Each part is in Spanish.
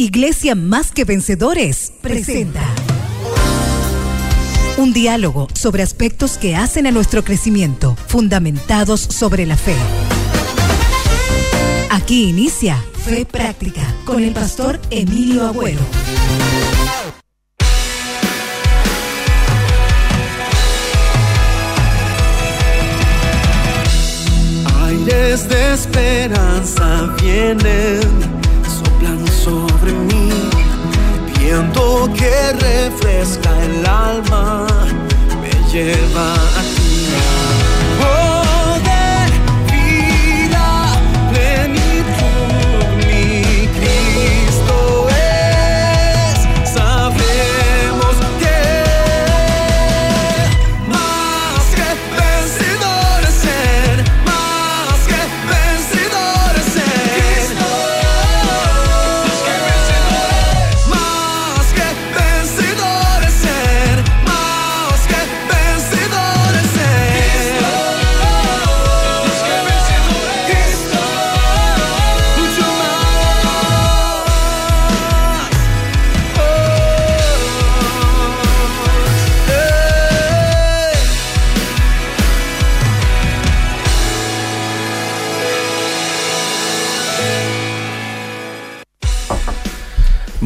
Iglesia Más que Vencedores presenta un diálogo sobre aspectos que hacen a nuestro crecimiento, fundamentados sobre la fe. Aquí inicia Fe Práctica con el pastor Emilio Agüero. Aires de esperanza vienen, sobre mí, viento que refresca el alma, me lleva a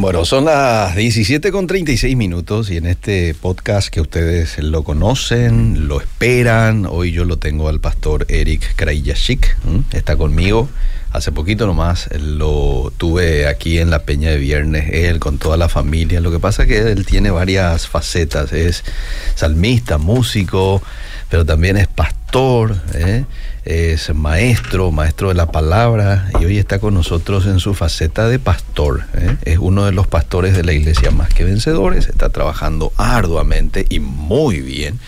Bueno, son las 17 con 36 minutos y en este podcast que ustedes lo conocen, lo esperan, hoy yo lo tengo al pastor Eric ¿m? está conmigo. Hace poquito nomás lo tuve aquí en la Peña de Viernes, él con toda la familia. Lo que pasa es que él tiene varias facetas, es salmista, músico, pero también es pastor, ¿eh? Es maestro, maestro de la palabra, y hoy está con nosotros en su faceta de pastor. ¿eh? Es uno de los pastores de la iglesia más que vencedores, está trabajando arduamente y muy bien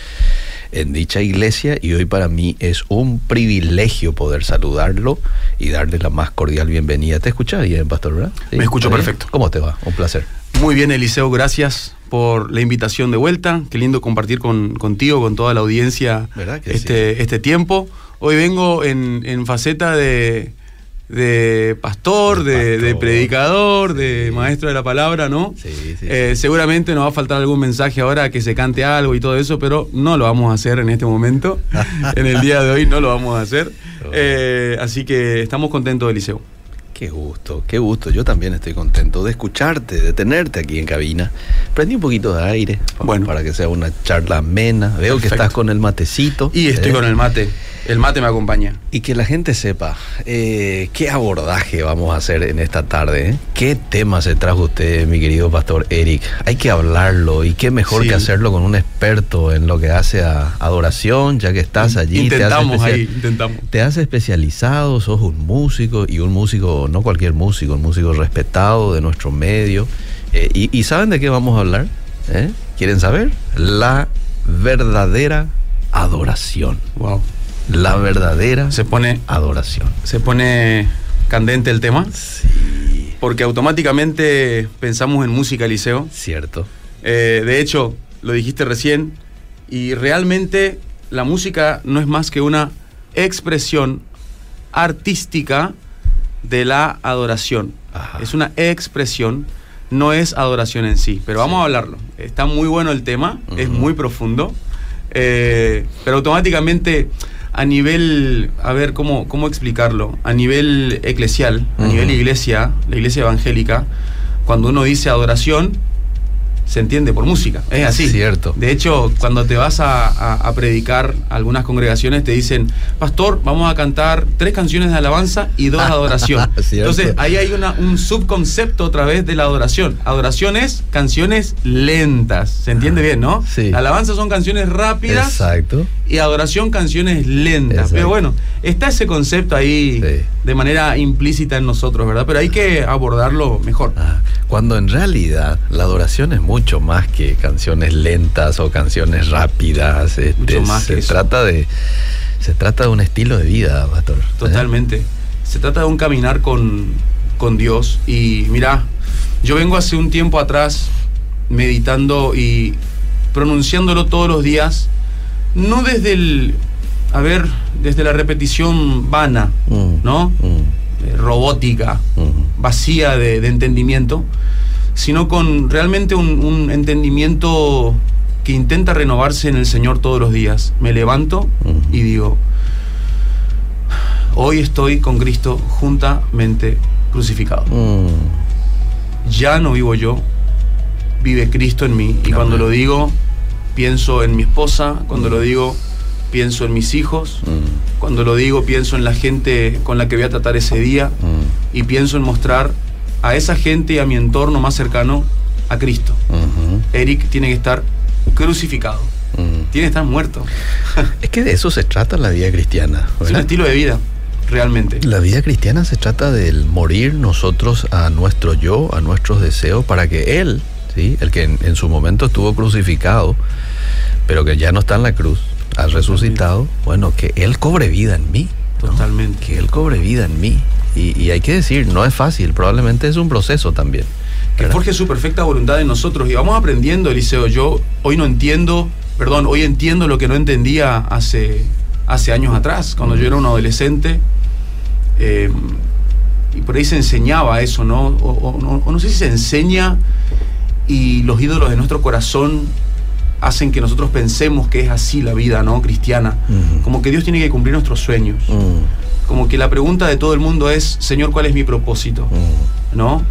en dicha iglesia y hoy para mí es un privilegio poder saludarlo y darle la más cordial bienvenida. ¿Te escuchas bien, pastor, verdad? Me escucho perfecto. ¿Cómo te va? Un placer. Muy bien, Eliseo, gracias por la invitación de vuelta. Qué lindo compartir con, contigo, con toda la audiencia ¿Verdad que este, este tiempo. Hoy vengo en, en faceta de, de pastor, De predicador, de maestro de la palabra, ¿no? Sí, sí, Eh, seguramente nos va a faltar algún mensaje ahora que se cante algo y todo eso, pero no lo vamos a hacer en este momento. en el día de hoy no lo vamos a hacer. Eh, así que estamos contentos, Eliseo. Qué gusto, qué gusto. Yo también estoy contento de escucharte, de tenerte aquí en cabina. Prendí un poquito de aire pa- Bueno. para que sea una charla amena. Veo que estás con el matecito. Y estoy ¿eh? con el mate. El mate me acompaña. Y que la gente sepa eh, qué abordaje vamos a hacer en esta tarde. eh? ¿Qué tema se trajo usted, mi querido pastor Eric? Hay que hablarlo y qué mejor Sí. que hacerlo con un experto en lo que hace a adoración, ya que estás allí. Intentamos ahí, intentamos. Te has especializado, sos un músico y un músico, no cualquier músico, un músico respetado de nuestro medio. Eh, y, y saben de qué vamos a hablar? ¿Eh? ¿Quieren saber? La verdadera adoración. Wow. La verdadera Se pone, adoración. se pone candente el tema, Sí, porque automáticamente pensamos en música, Eliseo. cierto. Eh, de hecho, lo dijiste recién, y realmente la música no es más que una expresión artística de la adoración. Ajá. Es una expresión, no es adoración en sí. Pero vamos Sí. a hablarlo. Está muy bueno el tema, es muy profundo, eh, pero automáticamente a nivel, a ver cómo, cómo explicarlo, a nivel eclesial, a nivel iglesia, la iglesia evangélica, cuando uno dice adoración, se entiende por música. Es así. Cierto. De hecho, cuando te vas a, a- a predicar, algunas congregaciones te dicen, Pastor, vamos a cantar tres canciones de alabanza y dos de adoración. Entonces, ahí hay una, un subconcepto otra vez de la adoración. Adoración es canciones lentas. ¿Se entiende bien, no? Sí. Alabanza son canciones rápidas Exacto. y adoración canciones lentas. Exacto. Pero bueno, está ese concepto ahí Sí. de manera implícita en nosotros, ¿verdad? Pero hay que abordarlo mejor. Ah, Cuando en realidad la adoración es mucho más que canciones lentas o canciones rápidas. este, Mucho más se que eso. trata de se trata de un estilo de vida, pastor. ¿eh? Totalmente. Se trata de un caminar con, con Dios. Y mira, yo vengo hace un tiempo atrás meditando y pronunciándolo todos los días, no desde el, a ver, desde la repetición vana, Mm, ¿no? mm. eh, robótica, Ujú. vacía de, de entendimiento, sino con realmente un, un entendimiento que intenta renovarse en el Señor todos los días. Me levanto y digo, hoy estoy con Cristo juntamente crucificado. Mm. Ya no vivo yo, vive Cristo en mí. Y cuando lo digo, pienso en mi esposa, cuando lo digo, pienso en mis hijos, Mm. cuando lo digo, pienso en la gente con la que voy a tratar ese día Mm. y pienso en mostrar a esa gente y a mi entorno más cercano a Cristo. Eric tiene que estar crucificado, tiene que estar muerto. Es que de eso se trata la vida cristiana. Es un estilo de vida, realmente. La vida cristiana se trata del morir nosotros a nuestro yo, a nuestros deseos, para que Él, ¿sí? el que en, en su momento estuvo crucificado, pero que ya no está en la cruz, ha resucitado, bueno, que Él cobre vida en mí. ¿no? Totalmente. Que Él cobre vida en mí. Y, y hay que decir, no es fácil, probablemente es un proceso también. que forje su perfecta voluntad en nosotros. Y vamos aprendiendo, Eliseo. Yo hoy no entiendo, perdón, hoy entiendo lo que no entendía hace, hace años atrás, cuando yo era un adolescente. eh, y por ahí se enseñaba eso, ¿no? O, o no- o no sé si se enseña y los ídolos de nuestro corazón hacen que nosotros pensemos que es así la vida, ¿no? Cristiana. Como que Dios tiene que cumplir nuestros sueños. Mm, Como que la pregunta de todo el mundo es, Señor, ¿cuál es mi propósito? mm. ¿no?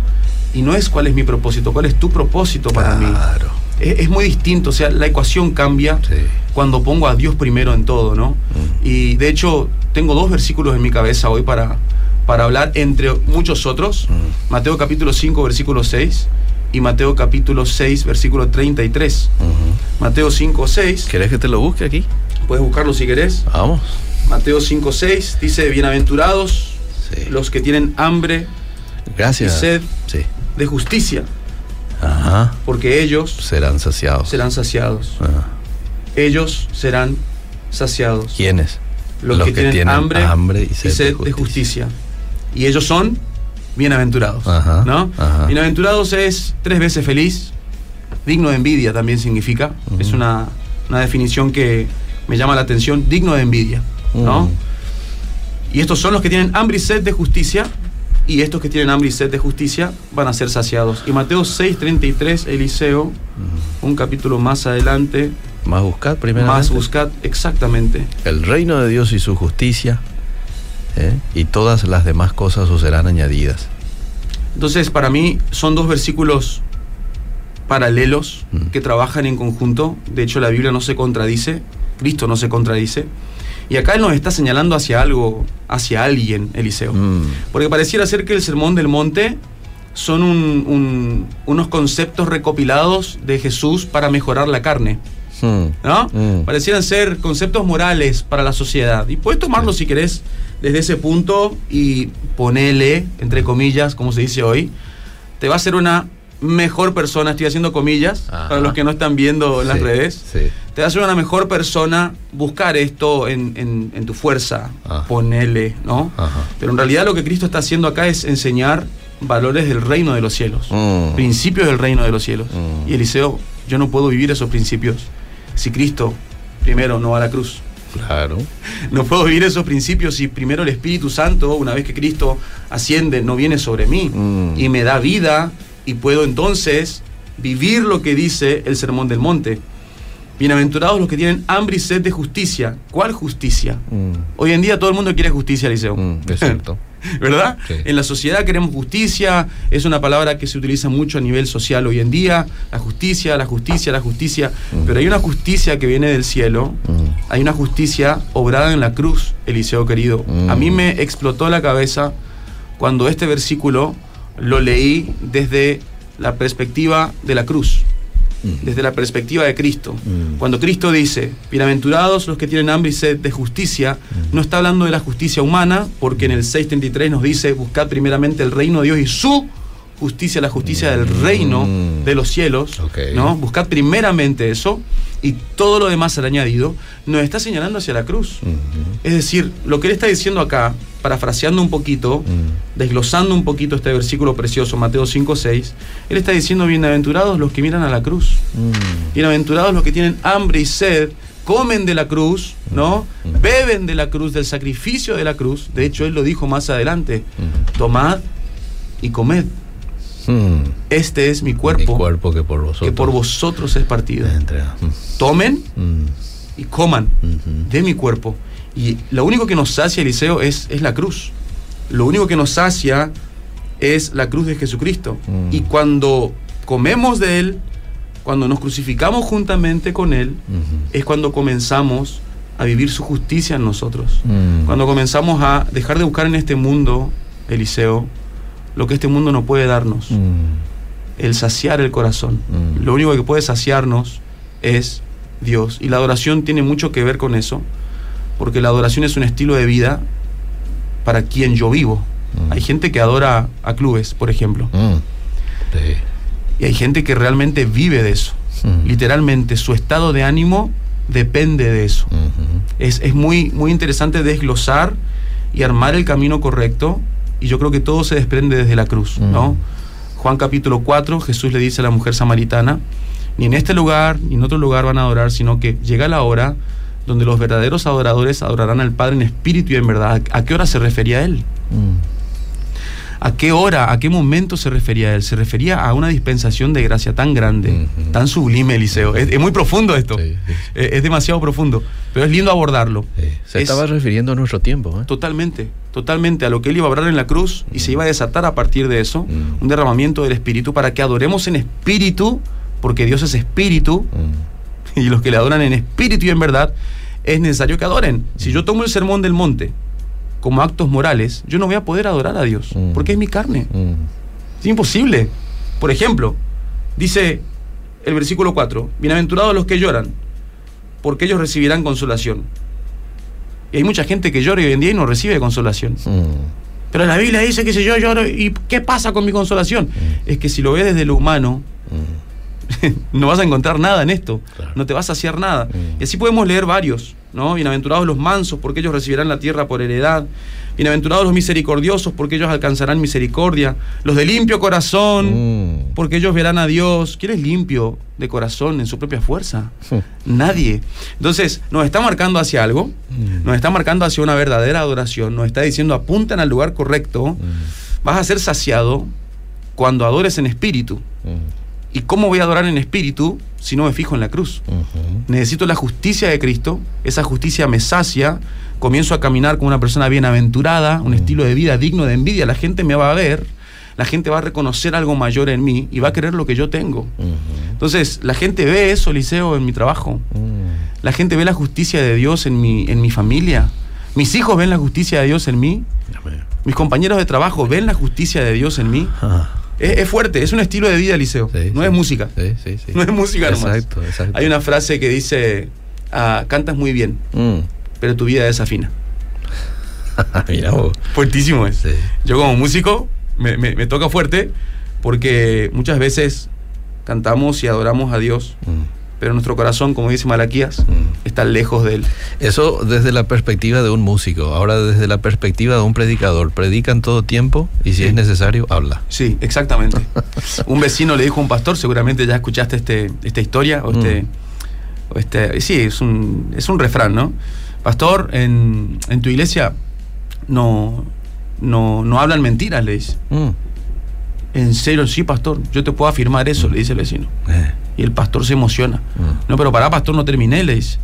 Y no es cuál es mi propósito, cuál es tu propósito para mí. Claro. Es, es muy distinto, o sea, la ecuación cambia Sí. cuando pongo a Dios primero en todo, ¿no? Mm. Y de hecho, tengo dos versículos en mi cabeza hoy para, para hablar, entre muchos otros. Mm. Mateo capítulo 5, versículo 6 y Mateo capítulo 6, versículo 33. Ujú. Mateo 5, 6, ¿Querés que te lo busque aquí? puedes buscarlo si querés. Vamos. Mateo 5, 6 dice, bienaventurados Sí. los que tienen hambre Gracias. y sed. Sí. de justicia, Ajá. porque ellos Serán saciados. serán saciados. Ajá. Ellos serán saciados. ¿Quiénes? Los, que, tienen, hambre, hambre y sed, de, justicia. Y ellos son bienaventurados. Ajá, ¿no? Bienaventurados es tres veces feliz. Digno de envidia también significa. Es una, una definición que me llama la atención. Digno de envidia. ¿No? Mm. Y estos son los que tienen hambre y sed de justicia. Y estos que tienen hambre y sed de justicia van a ser saciados. Y Mateo 6:33, Eliseo, un capítulo más adelante, Más buscad primero. más buscad exactamente. El reino de Dios y su justicia. ¿eh? Y todas las demás cosas os serán añadidas. Entonces, para mí son dos versículos paralelos Mm. que trabajan en conjunto. De hecho, la Biblia no se contradice, Cristo no se contradice. Y acá Él nos está señalando hacia algo, hacia alguien, Eliseo. Mm. Porque pareciera ser que el Sermón del Monte son un- un- unos conceptos recopilados de Jesús para mejorar la carne. Mm. ¿no? Mm. Parecieran ser conceptos morales para la sociedad. Y puedes tomarlo si querés desde ese punto y ponele, entre comillas, como se dice hoy, te va a hacer una mejor persona, estoy haciendo comillas, Ajá. para los que no están viendo en las redes, sí. te va a hacer una mejor persona buscar esto en, en- en tu fuerza, Ajá. ponele, ¿no? Ajá. Pero en realidad lo que Cristo está haciendo acá es enseñar valores del reino de los cielos, Mm. principios del reino de los cielos. Mm. Y Eliseo, yo no puedo vivir esos principios si Cristo primero no va a la cruz. Claro. No puedo vivir esos principios si primero el Espíritu Santo, una vez que Cristo asciende, no viene sobre mí Mm. y me da vida y puedo entonces vivir lo que dice el Sermón del Monte. Bienaventurados los que tienen hambre y sed de justicia. ¿Cuál justicia? Mm. Hoy en día todo el mundo quiere justicia, Eliseo. Mm, es cierto. ¿Verdad? Sí. En la sociedad queremos justicia, es una palabra que se utiliza mucho a nivel social hoy en día, la justicia, la justicia, la justicia, Mm. pero hay una justicia que viene del cielo, Mm. hay una justicia obrada en la cruz, Eliseo querido. A mí me explotó la cabeza cuando este versículo lo leí desde la perspectiva de la cruz, Mm. desde la perspectiva de Cristo. Mm. Cuando Cristo dice, bienaventurados los que tienen hambre y sed de justicia, Mm. no está hablando de la justicia humana, porque en el 6.33 nos dice, buscad primeramente el reino de Dios y su justicia, la justicia del reino Mm. de los cielos. ¿no? Buscad primeramente eso y todo lo demás será añadido, nos está señalando hacia la cruz. Mm. Es decir, lo que él está diciendo acá, parafraseando un poquito, Mm. desglosando un poquito este versículo precioso, Mateo 5.6, él está diciendo, bienaventurados los que miran a la cruz. Mm. Bienaventurados los que tienen hambre y sed comen de la cruz, ¿no? Beben de la cruz, del sacrificio de la cruz. De hecho, él lo dijo más adelante. Tomad y comed. Mm. Este es mi Mi cuerpo, que por vosotros. que por vosotros es partido. Entrega. Tomen Mm. y coman Ujú. de mi cuerpo. Y lo único que nos sacia, Eliseo, es, es la cruz. Lo único que nos sacia es la cruz de Jesucristo. Mm. Y cuando comemos de Él, cuando nos crucificamos juntamente con Él, Ujú. es cuando comenzamos a vivir su justicia en nosotros. Mm. Cuando comenzamos a dejar de buscar en este mundo, Eliseo, lo que este mundo no puede darnos, Mm. el saciar el corazón. Mm. Lo único que puede saciarnos es Dios. Y la adoración tiene mucho que ver con eso, porque la adoración es un estilo de vida para quien yo vivo. Mm. Hay gente que adora a clubes, por ejemplo. Sí. y hay gente que realmente vive de eso. Literalmente, su estado de ánimo depende de eso. Ujú. Es, es muy, muy interesante desglosar y armar el camino correcto. Y yo creo que todo se desprende desde la cruz, Mm. ¿no? Juan capítulo 4, Jesús le dice a la mujer samaritana, ni en este lugar ni en otro lugar van a adorar, sino que llega la hora donde los verdaderos adoradores adorarán al Padre en espíritu y en verdad. ¿A qué hora se refería Él? Mm. ¿A qué hora, a qué momento se refería a Él? Se refería a una dispensación de gracia tan grande, tan sublime, Eliseo. Es, es muy profundo esto. Sí, sí. Es, es demasiado profundo, pero es lindo abordarlo. Sí. Se Es- estaba refiriendo a nuestro tiempo. ¿eh? Totalmente, totalmente a lo que él iba a obrar en la cruz y se iba a desatar a partir de eso, un derramamiento del Espíritu para que adoremos en espíritu, porque Dios es espíritu y los que le adoran en espíritu y en verdad es necesario que adoren. Si yo tomo el sermón del monte como actos morales, yo no voy a poder adorar a Dios, Mm. porque es mi carne. Mm. Es imposible. Por ejemplo, dice el versículo 4, bienaventurados los que lloran, porque ellos recibirán consolación. Y hay mucha gente que llora hoy en día y no recibe consolación. Mm. Pero la Biblia dice que si yo lloro, ¿y qué pasa con mi consolación? Es que si lo ves desde lo humano, Mm. no vas a encontrar nada en esto, Claro. no te vas a saciar nada. Mm. Y así podemos leer varios, ¿no? Bienaventurados los mansos, porque ellos recibirán la tierra por heredad. Bienaventurados los misericordiosos, porque ellos alcanzarán misericordia. Los de limpio corazón, Mm. porque ellos verán a Dios. ¿Quién es limpio de corazón en su propia fuerza? Mm. Nadie. Entonces, nos está marcando hacia algo, Mm. nos está marcando hacia una verdadera adoración, nos está diciendo apuntan al lugar correcto, Mm. vas a ser saciado cuando adores en espíritu. ¿Y cómo voy a adorar en espíritu si no me fijo en la cruz? Necesito la justicia de Cristo, esa justicia me sacia, comienzo a caminar como una persona bienaventurada, un estilo de vida digno de envidia, la gente me va a ver, la gente va a reconocer algo mayor en mí y va a querer lo que yo tengo. Ujú. Entonces, la gente ve eso, Liceo, en mi trabajo. Mm. La gente ve la justicia de Dios en mi, en mi familia. Mis hijos ven la justicia de Dios en mí. Mis compañeros de trabajo ven la justicia de Dios en mí. Es, es fuerte, es un estilo de vida, Liceo. Sí, no sí. es música. Sí, sí, sí. No es música nomás. Exacto, exacto. Hay una frase que dice, ah, cantas muy bien, Mm. pero tu vida desafina. Mira vos. Fuertísimo es. Yo como músico me, me- me toca fuerte porque muchas veces cantamos y adoramos a Dios, Mm. Pero nuestro corazón, como dice Malaquías, Mm. está lejos de Él. Eso desde la perspectiva de un músico. Ahora desde la perspectiva de un predicador. Predica en todo tiempo y si Sí. es necesario, habla. Sí, exactamente. un vecino le dijo a un pastor, seguramente ya escuchaste este, esta historia, o este, Mm. o este- sí, es un, es un refrán, ¿no? Pastor, en, en tu iglesia no, no, no hablan mentiras, le dice. Mm. En serio, sí, pastor, yo te puedo afirmar eso, le dice el vecino. Eh. Y el pastor se emociona. Mm. No, pero pará, pastor, no terminé, le dice.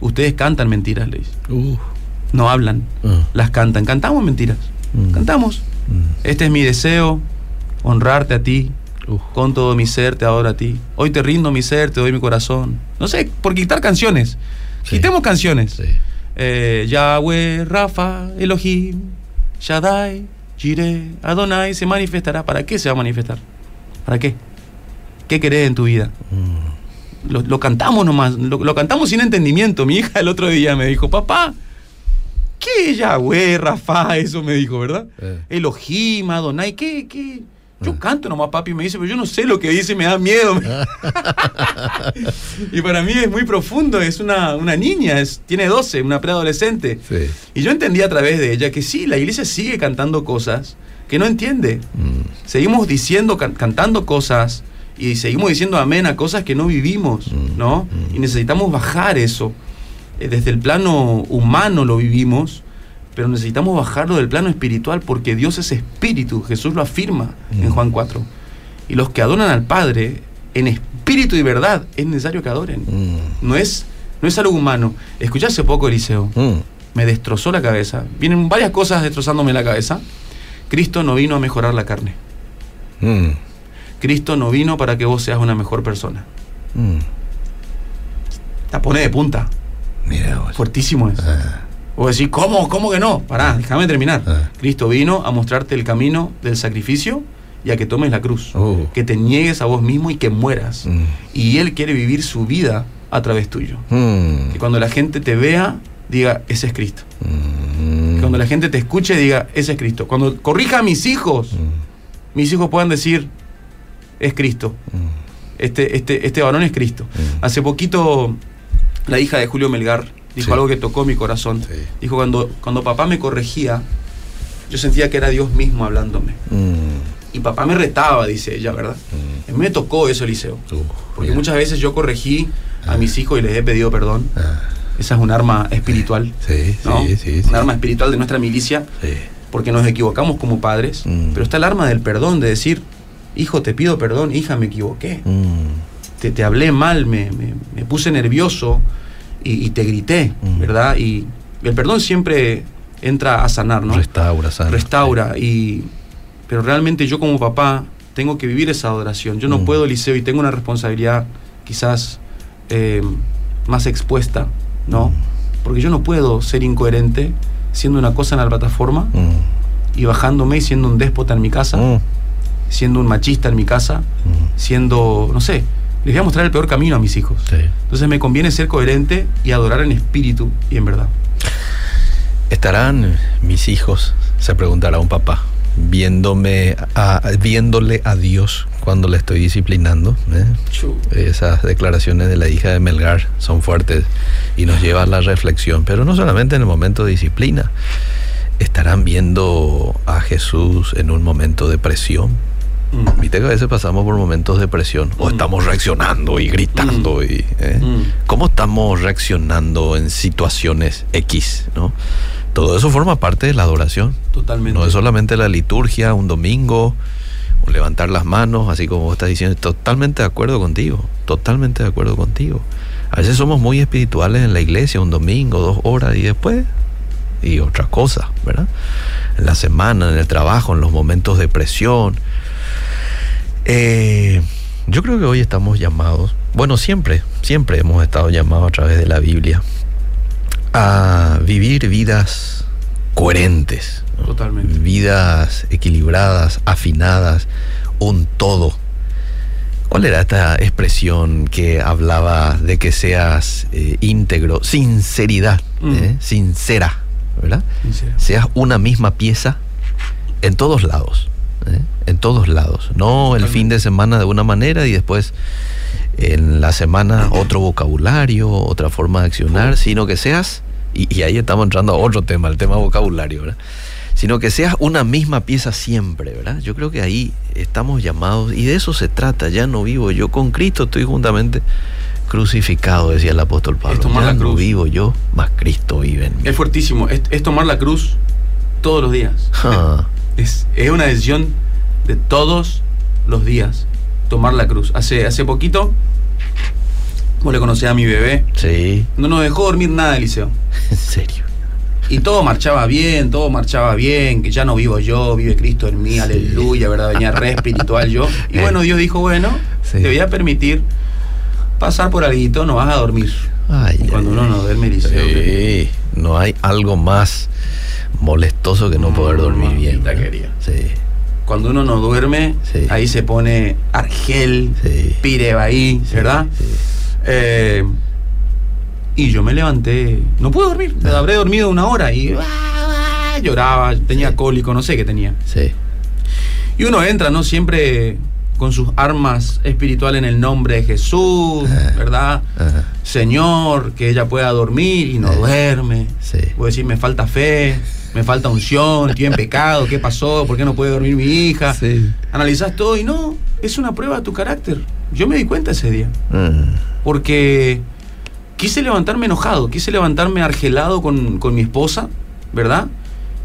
Ustedes cantan mentiras, le dice. Uh. No hablan, Ah. las cantan. Cantamos mentiras. Mm. Cantamos. Mm. Este es mi deseo, honrarte a ti. Uh. Con todo mi ser te adoro a ti. Hoy te rindo mi ser, te doy mi corazón. No sé, por quitar canciones. Sí. Quitemos canciones. Sí. Eh, Yahweh, Rafa, Elohim, Shaddai, Jireh, Adonai se manifestará. ¿Para qué se va a manifestar? ¿Para qué? ¿Qué querés en tu vida? Mm. Lo, lo cantamos nomás, lo, lo cantamos sin entendimiento. Mi hija el otro día me dijo, papá, ¿qué Yahweh, Rafa? Eso me dijo, ¿verdad? Eh. Elohim, Adonai, ¿qué? qué? Yo Ah. canto nomás, papi, me dice, pero yo no sé lo que dice, me da miedo. y para mí es muy profundo, es una, una niña, es, tiene 12, una preadolescente. Sí. Y yo entendí a través de ella que sí, la iglesia sigue cantando cosas que no entiende. Mm. Seguimos diciendo, can- cantando cosas y seguimos diciendo amén a cosas que no vivimos, Mm, ¿no? mm. Y necesitamos bajar eso. Eh, Desde el plano humano lo vivimos, pero necesitamos bajarlo del plano espiritual porque Dios es espíritu, Jesús lo afirma en Mm. Juan 4. Y los que adoran al Padre en espíritu y verdad es necesario que adoren. No es, no es algo humano. Escuché hace poco, Eliseo, me destrozó la cabeza. Vienen varias cosas destrozándome la cabeza. Cristo no vino a mejorar la carne. Cristo no vino para que vos seas una mejor persona. mm. La pone de punta. Mira vos. Fuertísimo es. Ah, O decir, ¿cómo? ¿Cómo que no? Pará, déjame terminar. Ah. Cristo vino a mostrarte el camino del sacrificio y a que tomes la cruz. Oh. Que te niegues a vos mismo y que mueras. mm, Y Él quiere vivir su vida a través tuyo. mm, Que cuando la gente te vea, diga, ese es Cristo. mm, Que cuando la gente te escuche, diga, ese es Cristo. Cuando corrija a mis hijos, mm, mis hijos puedan decir, es Cristo. mm, Este, este, este varón es Cristo. Mm. Hace poquito, la hija de Julio Melgar dijo Sí. algo que tocó mi corazón. Sí. Dijo, cuando, cuando papá me corregía, yo sentía que era Dios mismo hablándome. mm, Y papá me retaba, dice ella, ¿verdad? mm. A mí me tocó eso, Eliseo. Uh, Porque muchas veces yo corregí a mis hijos y les he pedido perdón. Ah, Esa es un arma espiritual. sí, ¿no? sí, sí, Un arma espiritual de nuestra milicia, porque nos equivocamos como padres. Mm. Pero está el arma del perdón, de decir, hijo, te pido perdón, hija, me equivoqué. Mm, te, te hablé mal, me, me- me puse nervioso y, y te grité, Mm. ¿verdad? Y el perdón siempre entra a sanar, ¿no? Restaura, sana. Restaura. Y, pero realmente yo como papá tengo que vivir esa adoración. Yo no Mm. puedo, Eliseo, y tengo una responsabilidad quizás eh, más expuesta, ¿no? Porque yo no puedo ser incoherente siendo una cosa en la plataforma y bajándome y siendo un déspota en mi casa, siendo un machista en mi casa, siendo, no sé, les voy a mostrar el peor camino a mis hijos. sí. Entonces me conviene ser coherente y adorar en espíritu y en verdad. ¿Estarán mis hijos, se preguntará un papá, viéndome a, viéndole a Dios cuando le estoy disciplinando? ¿eh? Esas declaraciones de la hija de Melgar son fuertes y nos llevan a la reflexión, pero no solamente en el momento de disciplina. ¿Estarán viendo a Jesús en un momento de presión? Mm. Viste que a veces pasamos por momentos de presión o Mm. estamos reaccionando y gritando. Y, ¿eh? Mm. ¿Cómo estamos reaccionando en situaciones X? ¿no? Todo eso forma parte de la adoración. Totalmente. No es solamente la liturgia, un domingo, o levantar las manos, así como vos estás diciendo. Totalmente de acuerdo contigo, totalmente de acuerdo contigo. A veces somos muy espirituales en la iglesia, un domingo, dos horas y después, y otra cosa, ¿verdad? En la semana, en el trabajo, en los momentos de presión. Eh, yo creo que hoy estamos llamados, bueno, siempre, siempre hemos estado llamados a través de la Biblia a vivir vidas coherentes, vidas equilibradas, afinadas, un todo. ¿Cuál era esta expresión que hablaba de que seas eh, íntegro, sinceridad, Mm. ¿eh? sincera, ¿verdad? Sincero. Seas una misma pieza en todos lados, ¿eh? en todos lados. No el fin de semana de una manera y después en la semana otro vocabulario, otra forma de accionar, sino que seas, y, y ahí estamos entrando a otro tema, el tema vocabulario, ¿verdad? Sino que seas una misma pieza siempre, ¿verdad? Yo creo que ahí estamos llamados, y de eso se trata, ya no vivo yo, con Cristo estoy juntamente crucificado, decía el apóstol Pablo. Es tomar ya la no cruz. vivo yo, más Cristo vive en mí. Es fuertísimo. Es, es tomar la cruz todos los días. Ah, Es, es una decisión de todos los días. Tomar la cruz. Hace, hace poquito, vos le conocés a mi bebé. sí, No nos dejó dormir nada, Eliseo. en serio. Y todo marchaba bien, todo marchaba bien, que ya no vivo yo, vive Cristo en mí, aleluya, ¿verdad? Venía re espiritual yo. Y Eh. bueno, Dios dijo, bueno, Sí. te voy a permitir pasar por algo, no vas a dormir. Ay, Y cuando ay, uno no duerme, Eliseo. Sí, no hay algo más molestoso que no poder dormir bien. Sí, Cuando uno no duerme, Sí. ahí se pone Argel, sí. Pirebaí, ¿verdad? sí. Eh, y yo me levanté, no pude dormir, habré dormido una hora y ah, ah, lloraba, tenía cólico, no sé qué tenía. Sí, Y uno entra, ¿no? Siempre con sus armas espirituales en el nombre de Jesús. ¿verdad? ajá, Señor, que ella pueda dormir y no duerme. sí. Puedo decir, me falta fe, me falta unción, estoy en pecado, ¿qué pasó? ¿Por qué no puede dormir mi hija? Sí. Analizás todo y no, es una prueba de tu carácter. Yo me di cuenta ese día. Mm. Porque quise levantarme enojado, quise levantarme argelado con, con mi esposa, ¿verdad?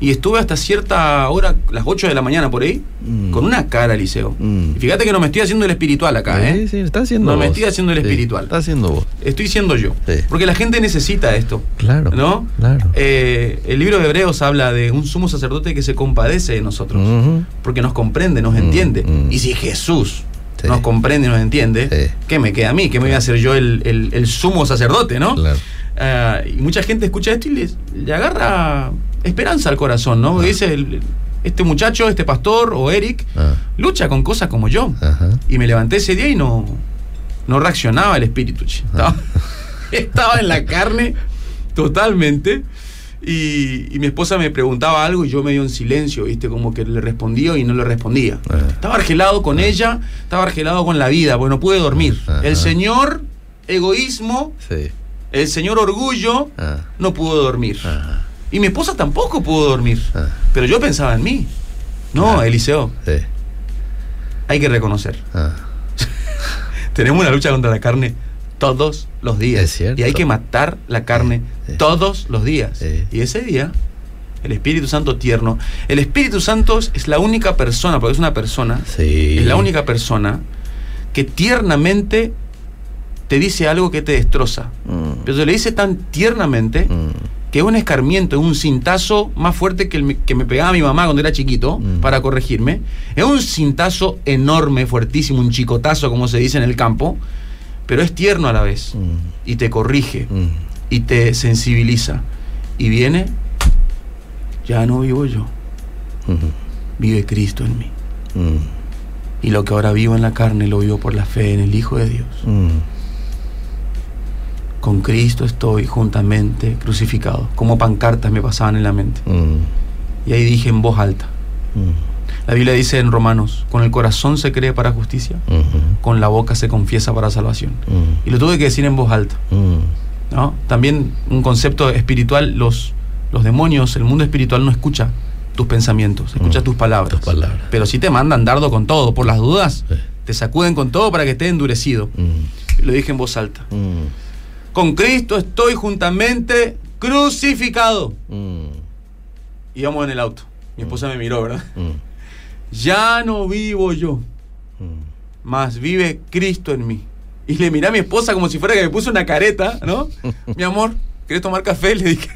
Y estuve hasta cierta hora, las 8 de la mañana por ahí, Mm. con una cara, Eliseo. Mm. Y fíjate que no me estoy haciendo el espiritual acá, ¿eh? Sí, sí, está haciendo No me estoy haciendo el Sí, espiritual. Está haciendo vos. Estoy siendo yo. Sí. Porque la gente necesita esto. Claro. ¿No? Claro. Eh, el libro de Hebreos habla de un sumo sacerdote que se compadece de nosotros. Porque nos comprende, nos Mm, entiende. Y si Jesús nos comprende y nos entiende. ¿qué me queda a mí? ¿Qué me voy a hacer yo el, el- el sumo sacerdote, no? Claro. Ah, y mucha gente escucha esto y le, le agarra esperanza al corazón, ¿no? Porque dice, el- este muchacho, este pastor o Eric, Ah. lucha con cosas como yo. Ajá. Y me levanté ese día y no, no reaccionaba el espíritu. che. Estaba, estaba en la carne totalmente. Y, y mi esposa me preguntaba algo y yo medio en silencio, ¿viste? Como que le respondía y no le respondía. Ah. Estaba argelado con ella, estaba argelado con la vida, porque no pude dormir. El señor egoísmo, Sí. el señor orgullo, Ah. no pudo dormir. Y mi esposa tampoco pudo dormir. Ah. Pero yo pensaba en mí. No. Eliseo, Sí. hay que reconocer. Ah. Tenemos una lucha contra la carne todos los días. Es cierto. Y hay que matar la carne Sí, sí. todos los días. Sí. Y ese día, el Espíritu Santo tierno, el Espíritu Santo es la única persona, porque es una persona, Sí. es la única persona que tiernamente te dice algo que te destroza. Mm. Pero se le dice tan tiernamente Mm. Que es un escarmiento, es un cintazo más fuerte que el que me pegaba mi mamá cuando era chiquito Mm. para corregirme. Es un cintazo enorme, fuertísimo, un chicotazo, como se dice en el campo, pero es tierno a la vez. Mm. Y te corrige, Mm. y te sensibiliza. Y viene, ya no vivo yo, vive Cristo en mí. Y lo que ahora vivo en la carne lo vivo por la fe en el Hijo de Dios. Con Cristo estoy juntamente crucificado. Como pancartas me pasaban en la mente. Mm. Y ahí dije en voz alta. Mm. La Biblia dice en Romanos, con el corazón se cree para justicia, Mhm. con la boca se confiesa para salvación. Mm. Y lo tuve que decir en voz alta. ¿no? También un concepto espiritual, los, los demonios, el mundo espiritual no escucha tus pensamientos, escucha tus palabras. tus palabras. Pero si te mandan dardo con todo, por las dudas, Sí. te sacuden con todo para que esté endurecido. Lo dije en voz alta. Mm. Con Cristo estoy juntamente crucificado. Mm. Íbamos en el auto. Mi esposa me miró, ¿verdad? Mm. Ya no vivo yo, Mm. más vive Cristo en mí. Y le miré a mi esposa como si fuera que me puso una careta, ¿no? mi amor, ¿querés tomar café? Le dije.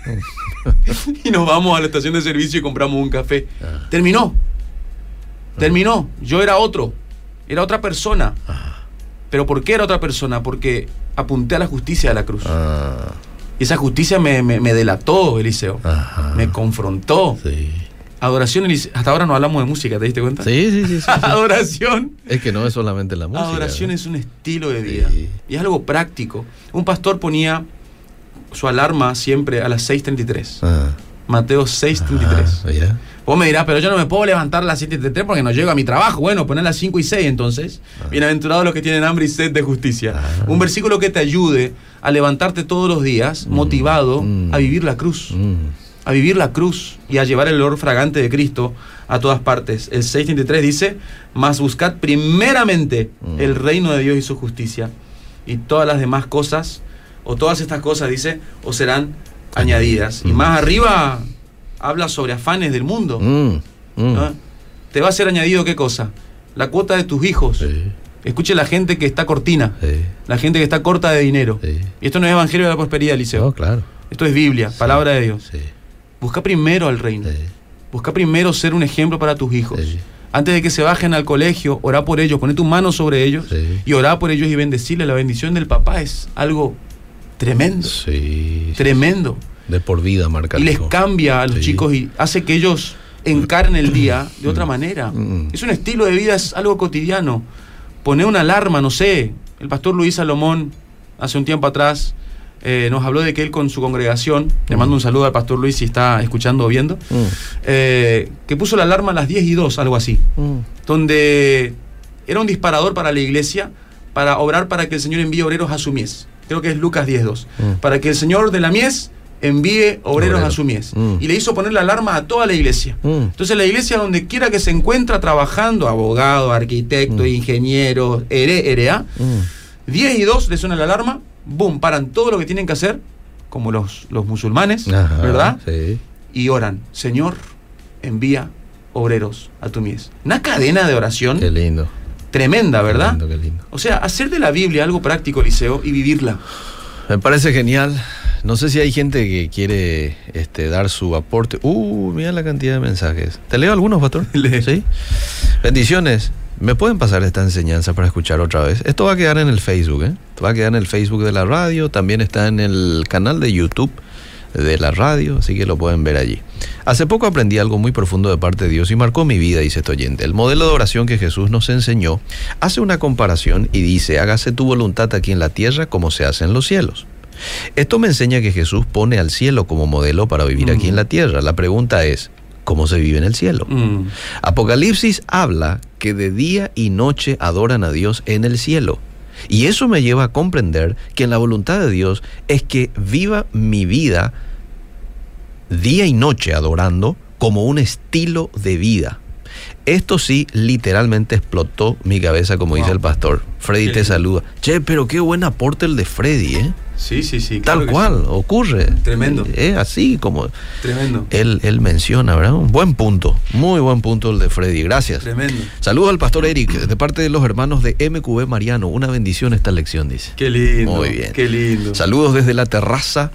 y nos vamos a la estación de servicio y compramos un café. Ah. Terminó. Terminó. Yo era otro. Era otra persona. Ah. ¿Pero por qué era otra persona? Porque apunté a la justicia de la cruz. Ah. Y esa justicia me, me- me delató, Eliseo. Ajá. Me confrontó. Sí. Adoración, Eliseo. Hasta ahora no hablamos de música, ¿te diste cuenta? Sí, sí, sí. sí, sí. Adoración. Es que no es solamente la música. Adoración ¿no? es un estilo de vida. Sí. Y es algo práctico. Un pastor ponía su alarma siempre a las 6.33. Ah. Mateo 6.33. Ah, mira. Vos me dirás, pero yo no me puedo levantar a las 7.33 porque no llego a mi trabajo. Bueno, poner las 5 y 6 entonces. Bienaventurados los que tienen hambre y sed de justicia. Ah. Un versículo que te ayude a levantarte todos los días motivado Mm. a vivir la cruz. Mm. A vivir la cruz y a llevar el olor fragante de Cristo a todas partes. El 6.33 dice, mas buscad primeramente Mm. el reino de Dios y su justicia. Y todas las demás cosas, o todas estas cosas, dice, os serán añadidas. Y Mm. más arriba habla sobre afanes del mundo. Mm. Mm. ¿no? Te va a ser añadido qué cosa? La cuota de tus hijos. Sí. Escuche la gente que está cortina, Sí. la gente que está corta de dinero. Sí. Y esto no es Evangelio de la Prosperidad, Eliseo. No, claro. Esto es Biblia, palabra de Dios. Busca primero al reino. Busca primero ser un ejemplo para tus hijos. Antes de que se bajen al colegio, orá por ellos, poné tu mano sobre ellos y orá por ellos y bendecirles. La bendición del papá es algo tremendo, tremendo. De por vida marca. Y les cambia a los Sí. chicos y hace que ellos encaren el día de otra manera. Mm. Es un estilo de vida, es algo cotidiano. Poner una alarma, no sé. El pastor Luis Salomón, hace un tiempo atrás, eh, nos habló de que él con su congregación, le mando un saludo al pastor Luis si está escuchando o viendo, Mm. eh, que puso la alarma a las 10 y 2, algo así, Mm. donde era un disparador para la iglesia para obrar para que el Señor envíe obreros a su mies. Creo que es Lucas 10.2. Mm. Para que el Señor de la mies envíe obreros Obrero. a su mies. Mm. Y le hizo poner la alarma a toda la iglesia. Mm. Entonces la iglesia donde quiera que se encuentra trabajando, abogado, arquitecto, Mm. ingeniero, ere, Mm. 10 y 2 le suena la alarma, boom, paran todo lo que tienen que hacer, como los, los musulmanes, Ajá, ¿verdad? Sí. Y oran, Señor, envía obreros a tu mies. Una cadena de oración Qué lindo. tremenda, ¿verdad? Qué lindo, qué lindo. O sea, hacer de la Biblia algo práctico, Liceo, y vivirla. Me parece genial. No sé si hay gente que quiere este, dar su aporte. Uh, mira la cantidad de mensajes. ¿Te leo algunos, pastor? Sí. Bendiciones. ¿Me pueden pasar esta enseñanza para escuchar otra vez? Esto va a quedar en el Facebook, ¿eh? Esto va a quedar en el Facebook de la radio. También está en el canal de YouTube de la radio, así que lo pueden ver allí. Hace poco aprendí algo muy profundo de parte de Dios y marcó mi vida, dice este oyente. El modelo de oración que Jesús nos enseñó hace una comparación y dice, hágase tu voluntad aquí en la tierra como se hace en los cielos. Esto me enseña que Jesús pone al cielo como modelo para vivir aquí en la tierra. La pregunta es, ¿cómo se vive en el cielo? Mm. Apocalipsis habla que de día y noche adoran a Dios en el cielo. Y eso me lleva a comprender que en la voluntad de Dios es que viva mi vida día y noche adorando como un estilo de vida. Esto sí, literalmente explotó mi cabeza, como dice el pastor. Freddy Qué te lindo. saluda. Che, pero qué buen aporte el de Freddy, ¿eh? Sí, sí, sí. claro Tal cual, sí. ocurre. Tremendo. Es así como Tremendo. él, él menciona, ¿verdad? Un buen punto, muy buen punto el de Freddy. Gracias. Tremendo. Saludos al pastor Eric, de parte de los hermanos de MQB Mariano. Una bendición esta lección, dice. Qué lindo. Muy bien. Qué lindo. Saludos desde la terraza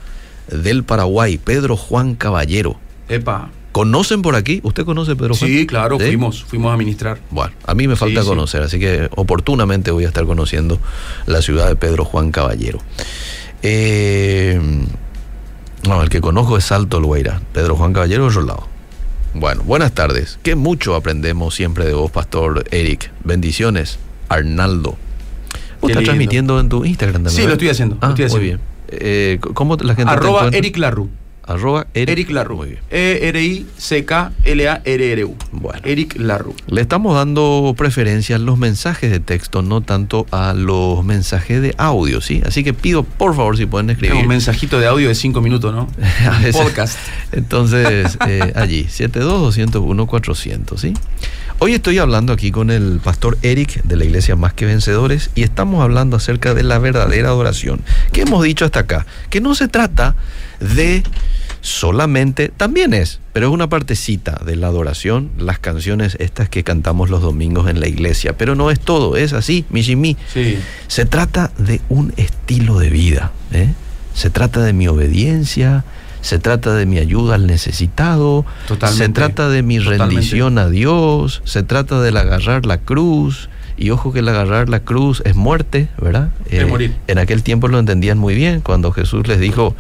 del Paraguay, Pedro Juan Caballero. Epa. ¿Conocen por aquí? ¿Usted conoce Pedro Juan? Sí, claro, ¿Sí? fuimos, fuimos a ministrar. Bueno, a mí me falta Sí, sí. conocer, así que oportunamente voy a estar conociendo la ciudad de Pedro Juan Caballero. Eh, no, el que conozco es Salto Lueira. Pedro Juan Caballero otro lado. Bueno, buenas tardes. Qué mucho aprendemos siempre de vos, Pastor Eric. Bendiciones, Arnaldo. ¿Vos Qué estás transmitiendo en tu Instagram también? Sí, lo estoy haciendo, lo Ah, estoy muy haciendo. bien. Eh, ¿Cómo la gente te Arroba? Eric Larru. Arroba Eric, Eric Larru. Muy bien. E-R-I-C-K-L-A-R-R-U. Bueno. Eric Larru. Le estamos dando preferencia a los mensajes de texto, no tanto a los mensajes de audio, ¿sí? Así que pido, por favor, si pueden escribir. Un mensajito de audio de 5 minutos, ¿no? A Un veces- podcast. Entonces, eh, allí, 72-201-400, ¿sí? Hoy estoy hablando aquí con el pastor Eric de la iglesia Más que Vencedores y estamos hablando acerca de la verdadera adoración. ¿Qué hemos dicho hasta acá? Que no se trata de solamente, también es, pero es una partecita de la adoración, las canciones estas que cantamos los domingos en la iglesia, pero no es todo, es así, mi Sí. se trata de un estilo de vida. ¿eh? Se trata de mi obediencia, se trata de mi ayuda al necesitado, Totalmente. se trata de mi Totalmente. rendición a Dios, se trata del agarrar la cruz. Y ojo que el agarrar la cruz es muerte, ¿verdad? Eh, Es morir. En aquel tiempo lo entendían muy bien. Cuando Jesús les dijo,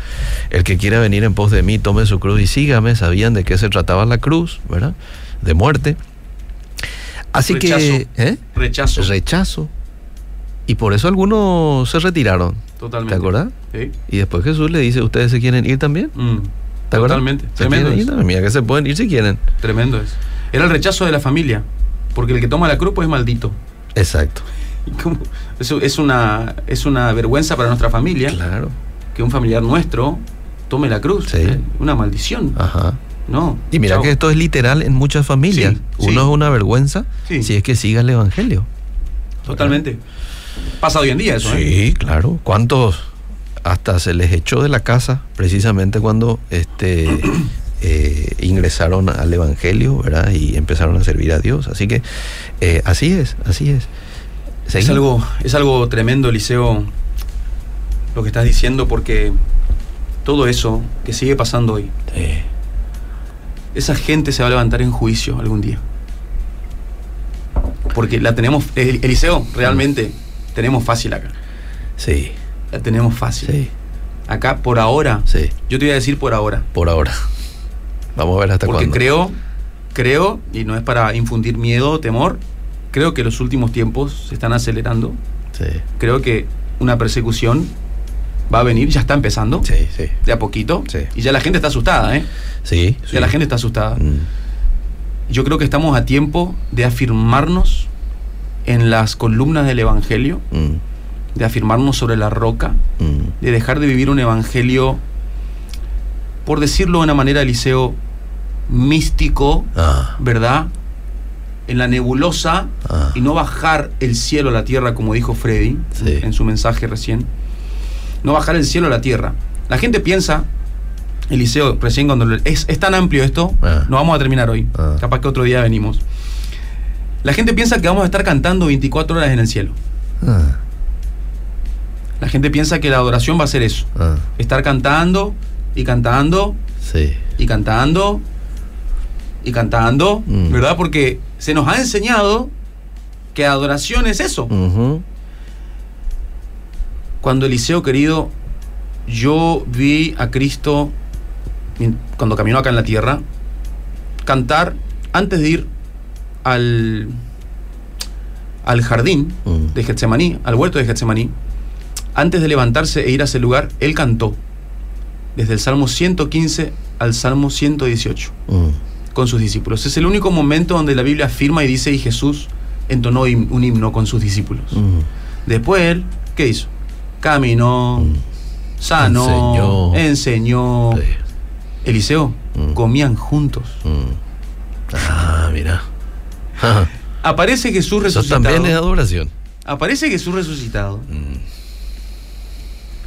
el que quiera venir en pos de mí, tome su cruz y sígame, sabían de qué se trataba la cruz, ¿verdad? De muerte. Así Rechazo. que... ¿eh? Rechazo. rechazo. Y por eso algunos se retiraron. Totalmente. ¿Te acordás? Sí. Y después Jesús le dice, ¿ustedes se quieren ir también? Mm. ¿Te acuerdas? Totalmente. ¿Se Tremendo quieren ir? Mira que se pueden ir si quieren. Tremendo es. Era el rechazo de la familia. Porque el que toma la cruz pues es maldito. Exacto. Eso es una, es una vergüenza para nuestra familia Claro. que un familiar nuestro tome la cruz. Sí. ¿eh? Una maldición. Ajá. No. Y mira Chao. que esto es literal en muchas familias. Sí, Uno sí. es una vergüenza Sí. si es que siga el evangelio. Totalmente. Pasa hoy en día eso, ¿eh? Sí, claro. ¿Cuántos hasta se les echó de la casa precisamente cuando este eh, ingresaron al evangelio, ¿verdad? Y empezaron a servir a Dios. Así que eh, así es, así es. Es algo, es algo tremendo, Eliseo, lo que estás diciendo, porque todo eso que sigue pasando hoy, Sí. esa gente se va a levantar en juicio algún día. Porque la tenemos, El- Eliseo, realmente tenemos fácil acá. Sí, La tenemos fácil. sí, Acá por ahora, sí. yo te voy a decir por ahora. Por ahora. Vamos a ver hasta Porque cuándo. creo, creo, y no es para infundir miedo o temor, creo que los últimos tiempos se están acelerando. Sí, Creo que una persecución va a venir, ya está empezando, sí, sí. de a poquito, Sí. y ya la gente está asustada, ¿eh? Sí, Ya la gente está asustada. Mm, Yo creo que estamos a tiempo de afirmarnos en las columnas del Evangelio, mm, de afirmarnos sobre la roca, mm. de dejar de vivir un Evangelio por decirlo de una manera, Eliseo, místico, Ah. ¿verdad? En la nebulosa Ah. y no bajar el cielo a la tierra, como dijo Freddy Sí. en su mensaje recién. No bajar el cielo a la tierra. La gente piensa, Eliseo, recién cuando es, es tan amplio esto, Ah. no vamos a terminar hoy. Capaz que otro día venimos. La gente piensa que vamos a estar cantando 24 horas en el cielo. Ah. La gente piensa que la adoración va a ser eso. Ah. Estar cantando y cantando Sí. y cantando y cantando, Mm. ¿verdad? Porque se nos ha enseñado que adoración es eso. Cuando Eliseo querido, yo vi a Cristo cuando caminó acá en la tierra cantar antes de ir al al jardín Mm. de Getsemaní, al huerto de Getsemaní, antes de levantarse e ir a ese lugar, él cantó desde el Salmo 115 al Salmo 118 Mm. con sus discípulos. Es el único momento donde la Biblia afirma y dice, y Jesús entonó un himno con sus discípulos. Mm. Después él, ¿qué hizo? Caminó, Mm. sanó, enseñó. Sí. Eliseo, comían juntos. Ah, mira. Ja. Aparece Jesús Eso resucitado. también es adoración. Aparece Jesús resucitado. Mm.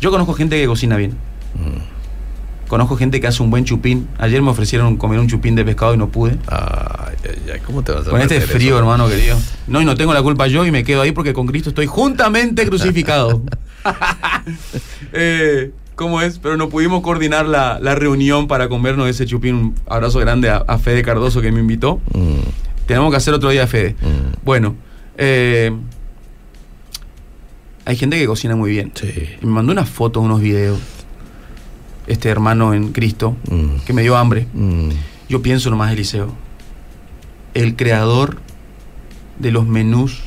Yo conozco gente que cocina bien. Mm. Conozco gente que hace un buen chupín. Ayer me ofrecieron comer un chupín de pescado y no pude. Ay, ay, ay, ¿cómo te vas a Con este frío, eso? hermano querido. No, y no tengo la culpa yo y me quedo ahí porque con Cristo estoy juntamente crucificado. Eh, ¿Cómo es? Pero no pudimos coordinar la, la reunión para comernos ese chupín. Un abrazo grande a, a Fede Cardoso que me invitó. Mm. Tenemos que hacer otro día, Fede. Mm. Bueno, eh, hay gente que cocina muy bien. Sí. Me mandó unas fotos, unos videos. Este hermano en Cristo, Mm. que me dio hambre. Mm. Yo pienso nomás, Eliseo, el creador de los menús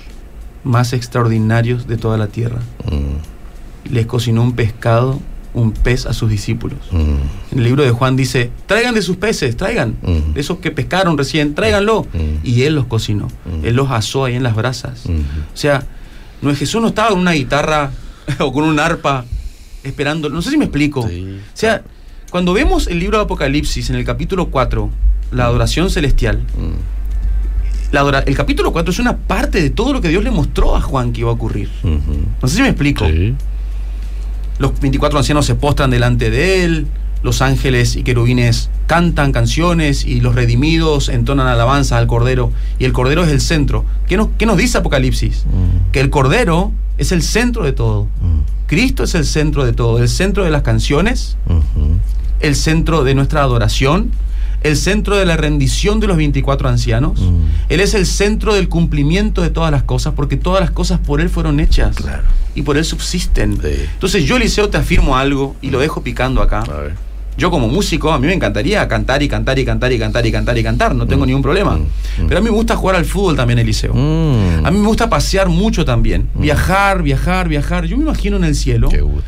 más extraordinarios de toda la tierra. Les cocinó un pescado, un pez a sus discípulos. Mm. En el libro de Juan dice, traigan de sus peces, traigan, Mm. de esos que pescaron recién, tráiganlo. Mm. Y él los cocinó, Mm. él los asó ahí en las brasas. Mm. O sea, no, Jesús no estaba con una guitarra o con un arpa esperando, no sé si me explico. Sí. O sea, cuando vemos el libro de Apocalipsis en el capítulo 4, la adoración celestial, Mm. la el capítulo 4 es una parte de todo lo que Dios le mostró a Juan que iba a ocurrir. No sé si me explico. Sí. Los 24 ancianos se postran delante de él, los ángeles y querubines cantan canciones y los redimidos entonan alabanza al Cordero y el Cordero es el centro. ¿Qué nos, qué nos dice Apocalipsis? Mm. Que el Cordero es el centro de todo. Mm. Cristo es el centro de todo, el centro de las canciones, el centro de nuestra adoración, el centro de la rendición de los 24 ancianos. Mm. Él es el centro del cumplimiento de todas las cosas, porque todas las cosas por Él fueron hechas Claro. y por Él subsisten. Sí. Entonces yo, Eliseo, te afirmo algo y lo dejo picando acá. A ver. Yo como músico, a mí me encantaría cantar y cantar y cantar y cantar y cantar y cantar, no tengo Mm. ningún problema. Mm. Pero a mí me gusta jugar al fútbol también, Eliseo. Mm. A mí me gusta pasear mucho también. Viajar, viajar, viajar. Yo me imagino en el cielo Qué gusto.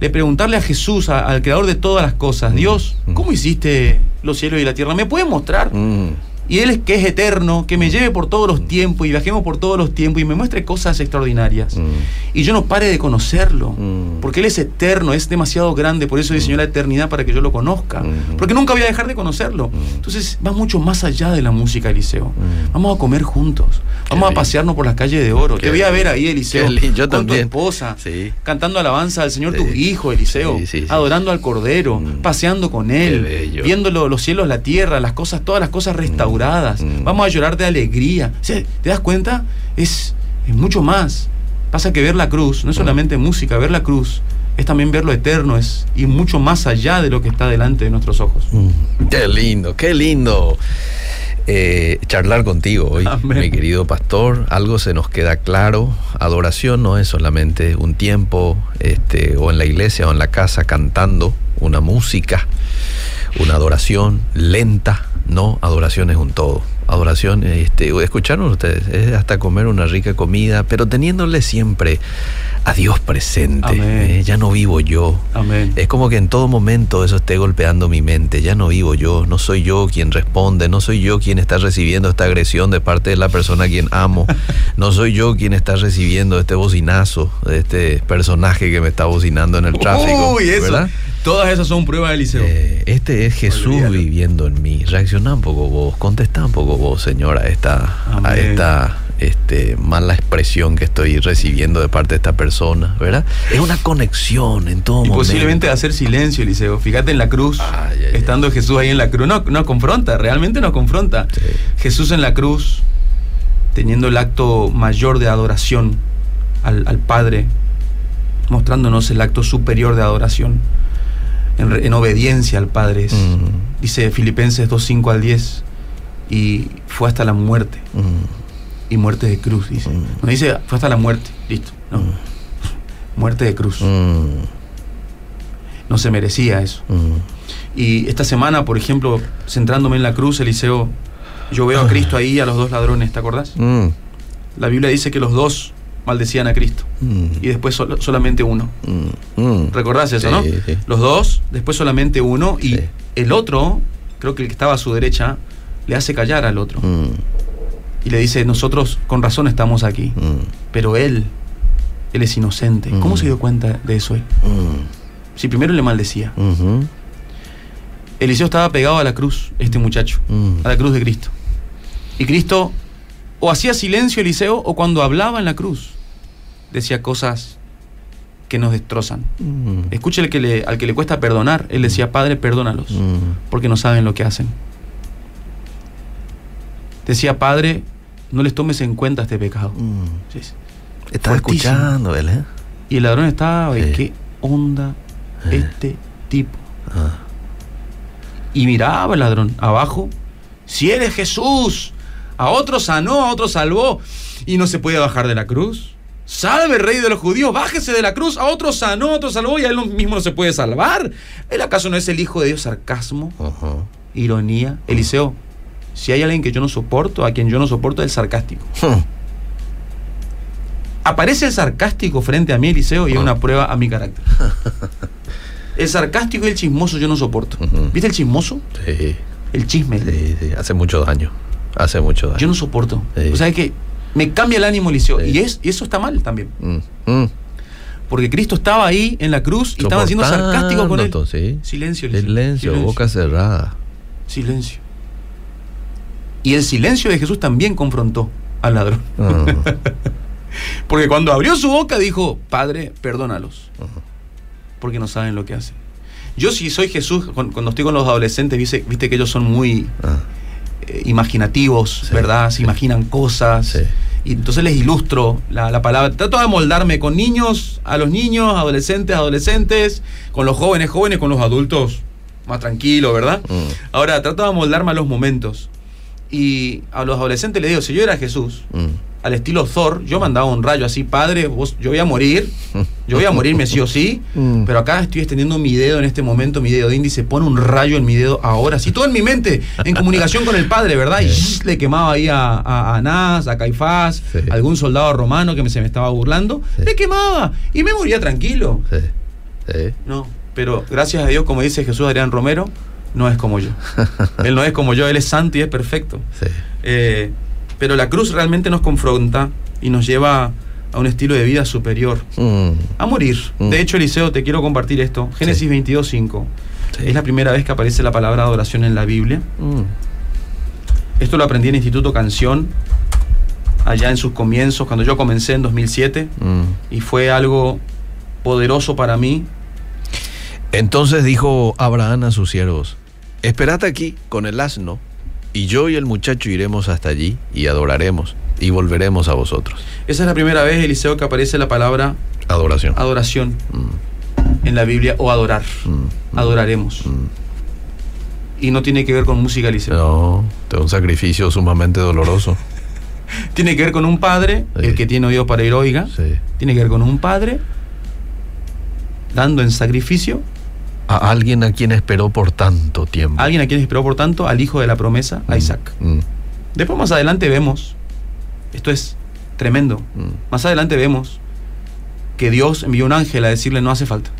De preguntarle a Jesús, a- al creador de todas las cosas. Dios, Mm. ¿cómo hiciste los cielos y la tierra? ¿Me puedes mostrar? Mm. Y Él es que es eterno, que me lleve por todos los tiempos y viajemos por todos los tiempos y me muestre cosas extraordinarias. Mm. Y yo no pare de conocerlo. Mm. Porque Él es eterno, es demasiado grande, por eso diseñó la eternidad para que yo lo conozca. Mm. Porque nunca voy a dejar de conocerlo. Mm. Entonces va mucho más allá de la música, Eliseo. Mm. Vamos a comer juntos. Qué Vamos a pasearnos por las calles de oro. Qué Te voy a ver ahí, Eliseo. Yo con también. tu esposa. Sí. Cantando alabanza al Señor Sí. tu hijo, Eliseo. Sí. Adorando al Cordero. Mm. Paseando con Él. Viendo lo- los cielos, la tierra, las cosas, todas las cosas restauradas. Mm. Vamos a llorar de alegría. O sea, ¿Te das cuenta? Es, es mucho más. Pasa que ver la cruz no es Mm. solamente música, ver la cruz es también ver lo eterno, es ir mucho más allá de lo que está delante de nuestros ojos. Mm. Qué lindo, qué lindo eh, charlar contigo hoy, Amén. mi querido pastor. Algo se nos queda claro. Adoración no es solamente un tiempo este, o en la iglesia o en la casa cantando una música, una adoración lenta. No, adoración es un todo. Adoración, este, escucharon ustedes, es hasta comer una rica comida, pero teniéndole siempre a Dios presente. Eh, ya no vivo yo, Amén. es como que en todo momento eso esté golpeando mi mente. Ya no vivo yo, no soy yo quien responde, no soy yo quien está recibiendo esta agresión de parte de la persona a quien amo, no soy yo quien está recibiendo este bocinazo de este personaje que me está bocinando en el tráfico. Uy, eso. ¿verdad? Todas esas son pruebas de Eliseo. Eh, este es Jesús Olvídalo. viviendo en mí. Reacciona un poco vos, contesta un poco vos, Señor, a esta, a esta este, mala expresión que estoy recibiendo de parte de esta persona, ¿verdad? Es una conexión en todo y momento. posiblemente hacer silencio, Eliseo. Fíjate en la cruz, estando Jesús ahí en la cruz. No, no confronta, realmente no confronta. Sí. Jesús en la cruz, teniendo el acto mayor de adoración al, al Padre, mostrándonos el acto superior de adoración, en, obediencia al Padre. es- Mm. Dice Filipenses 2, 5 al 10, y fue hasta la muerte, Mm, y muerte de cruz, dice. Mm. No dice, fue hasta la muerte, listo. No. Muerte de cruz. mm, No se merecía eso. mm. Y esta semana, por ejemplo, centrándome en la cruz, Eliseo, yo veo a Cristo ahí a los dos ladrones, ¿te acordás? Mm, La Biblia dice que los dos maldecían a Cristo mm, y después solamente uno. mm, mm. ¿Recordás eso, Sí, no? sí. Los dos, después solamente uno y Sí. el otro, creo que el que estaba a su derecha, le hace callar al otro Mm, y le dice, nosotros con razón estamos aquí, mm, pero él, él es inocente. ¿Cómo Mm. se dio cuenta de eso él? mm, Si primero le maldecía. Eliseo estaba pegado a la cruz, este muchacho. mm. a la cruz de Cristo. Y Cristo o hacía silencio Eliseo o cuando hablaba en la cruz decía cosas que nos destrozan. Mm, Escuche el que le- al que le cuesta perdonar, él decía, Padre, perdónalos, mm, porque no saben lo que hacen. Decía, Padre, no les tomes en cuenta este pecado. mm. Sí, Fuertísimo. escuchando él, ¿eh? Y el ladrón estaba, "Ay, Sí. ¿qué onda Sí. este tipo? Ah, Y miraba el ladrón abajo. Si eres Jesús, a otro sanó, a otro salvó. Y no se puede bajar de la cruz. Salve, rey de los judíos, bájese de la cruz. A otro sanó, a otro salvó y a él mismo no se puede salvar. ¿Él acaso no es el hijo de Dios? Sarcasmo, ironía. Eliseo, si hay alguien que yo no soporto, a quien yo no soporto, es el sarcástico. Hmm. Aparece el sarcástico frente a mí, Eliseo, y es Ah. una prueba a mi carácter. El sarcástico y el chismoso yo no soporto. Ujú. ¿Viste el chismoso? Sí, El chisme. sí, sí, hace mucho daño. Hace mucho daño. Yo no soporto. Sí. O sea que me cambia el ánimo, Eliseo. Y, es, y eso está mal también. Mm, mm. Porque Cristo estaba ahí en la cruz y estaban siendo sarcásticos con él. Silencio, Eliseo. Silencio, boca cerrada. Silencio. Y el silencio de Jesús también confrontó al ladrón. Porque cuando abrió su boca dijo, Padre, perdónalos. Porque no saben lo que hacen. Yo si soy Jesús, cuando estoy con los adolescentes, viste, viste que ellos son muy ah, eh, imaginativos, Sí, ¿verdad? Se sí. imaginan cosas. Sí. Y entonces les ilustro la, la palabra. Trato de moldarme con niños, a los niños, adolescentes, adolescentes, con los jóvenes, jóvenes, con los adultos, más tranquilo, ¿verdad? Mm. Ahora, trato de moldarme a los momentos. Y a los adolescentes les digo, si yo era Jesús, mm. al estilo Thor, yo mandaba un rayo así, padre, vos, yo voy a morir, yo voy a morirme sí o sí, Mm. pero acá estoy extendiendo mi dedo en este momento, mi dedo de índice, pone un rayo en mi dedo ahora, sí, todo en mi mente, en comunicación con el padre, ¿verdad? Y Sí. le quemaba ahí a, a, a Anás, a Caifás, Sí. a algún soldado romano que me, se me estaba burlando, le quemaba y me moría tranquilo. Sí, sí. No, pero gracias a Dios, como dice Jesús Adrián Romero, no es como yo. Él no es como yo, Él es santo y es perfecto. Sí. Eh, pero la cruz realmente nos confronta y nos lleva a un estilo de vida superior, Mm. a morir. Mm. De hecho, Eliseo, te quiero compartir esto. Génesis Sí. 22, 5. Sí. Es la primera vez que aparece la palabra adoración en la Biblia. Mm. Esto lo aprendí en Instituto Canción, allá en sus comienzos, cuando yo comencé en 2007, Mm. y fue algo poderoso para mí. Entonces dijo Abraham a sus siervos, esperad aquí con el asno, y yo y el muchacho iremos hasta allí y adoraremos, y volveremos a vosotros. Esa es la primera vez, Eliseo, que aparece la palabra Adoración. adoración Mm, en la Biblia, o adorar. mm, Adoraremos. mm. Y no tiene que ver con música, Eliseo. No, es un sacrificio sumamente doloroso. Tiene que ver con un padre, Sí. el que tiene oído para ir oiga. Sí. Tiene que ver con un padre dando en sacrificio A alguien a quien esperó por tanto tiempo. a alguien a quien esperó, por tanto, al hijo de la promesa, a Mm, Isaac. mm, Después más adelante vemos, esto es tremendo, mm. más adelante vemos que Dios envió un ángel a decirle no hace falta.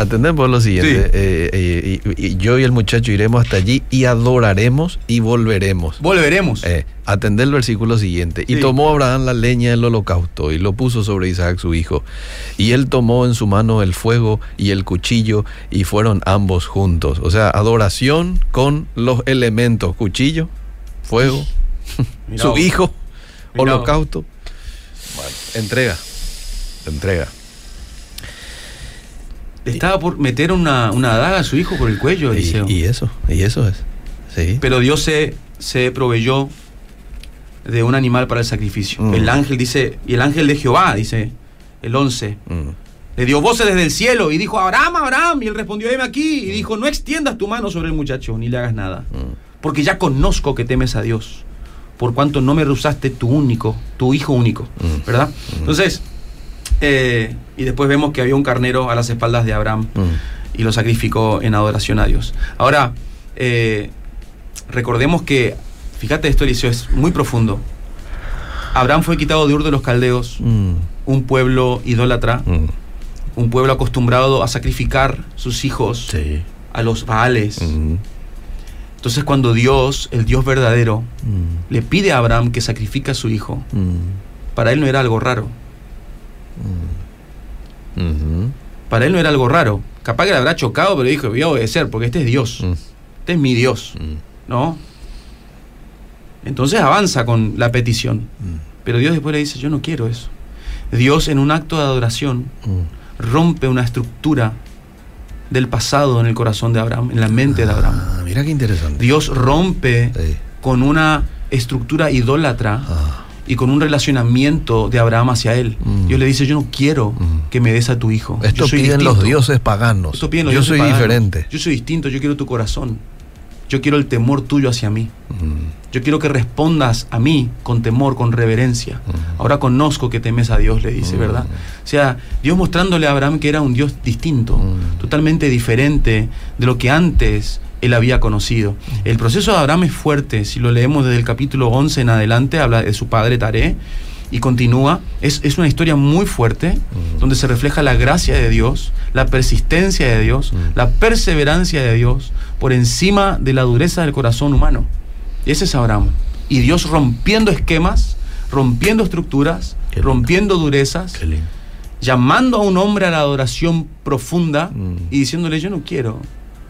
Atendemos por lo siguiente. Sí. eh, eh, y, y yo y el muchacho iremos hasta allí y adoraremos y volveremos. Volveremos. Eh, atender el versículo siguiente. Y tomó Abraham la leña del holocausto y lo puso sobre Isaac su hijo. Y él tomó en su mano el fuego y el cuchillo y fueron ambos juntos. O sea, adoración con los elementos. Cuchillo, fuego, su hijo, holocausto. Bueno, entrega. Entrega. Estaba por meter una, una daga a su hijo por el cuello, Eliseo. Y, y eso, y eso es. Sí. Pero Dios se, se proveyó de un animal para el sacrificio. Mm. El ángel dice, y el ángel de Jehová, dice el 11, Mm. le dio voces desde el cielo y dijo, Abraham, Abraham, y él respondió, heme aquí, y dijo, no extiendas tu mano sobre el muchacho, ni le hagas nada, Mm. porque ya conozco que temes a Dios, por cuanto no me rehusaste tu único, tu hijo único, Mm. ¿verdad? Entonces, eh, y después vemos que había un carnero a las espaldas de Abraham Mm. y lo sacrificó en adoración a Dios. Ahora, eh, recordemos que, fíjate esto, Eliseo, es muy profundo. Abraham fue quitado de Ur de los Caldeos, Mm. un pueblo idólatra, Mm. un pueblo acostumbrado a sacrificar sus hijos Sí. a los Baales. Entonces cuando Dios, el Dios verdadero, le pide a Abraham que sacrifique a su hijo, para él no era algo raro. Mhm. Para él no era algo raro. Capaz que le habrá chocado, pero dijo, voy a obedecer, porque este es Dios. Mm. Este es mi Dios. Mm. ¿no? Entonces avanza con la petición. Mm. Pero Dios después le dice, yo no quiero eso. Dios en un acto de adoración Mm. rompe una estructura del pasado en el corazón de Abraham, en la mente de Abraham. Ah, mira qué interesante. Dios rompe Sí. con una estructura idólatra Ah. Y con un relacionamiento de Abraham hacia él. Mm. Dios le dice, yo no quiero Mm. que me des a tu hijo. Esto piden los dioses paganos. Esto piden los Yo dioses soy paganos. diferente. Yo soy distinto, yo quiero tu corazón. Yo quiero el temor tuyo hacia mí. Mm. Yo quiero que respondas a mí con temor, con reverencia. Ahora conozco que temes a Dios, le dice. ¿verdad? O sea, Dios mostrándole a Abraham que era un Dios distinto, totalmente diferente de lo que antes él había conocido. El proceso de Abraham es fuerte, si lo leemos desde el capítulo 11 en adelante, habla de su padre Taré y continúa. Es, es una historia muy fuerte, donde se refleja la gracia de Dios, la persistencia de Dios, la perseverancia de Dios por encima de la dureza del corazón humano. Ese es Abraham. Y Dios rompiendo esquemas, rompiendo estructuras, rompiendo durezas, llamando a un hombre a la adoración profunda Mm. y diciéndole, yo no quiero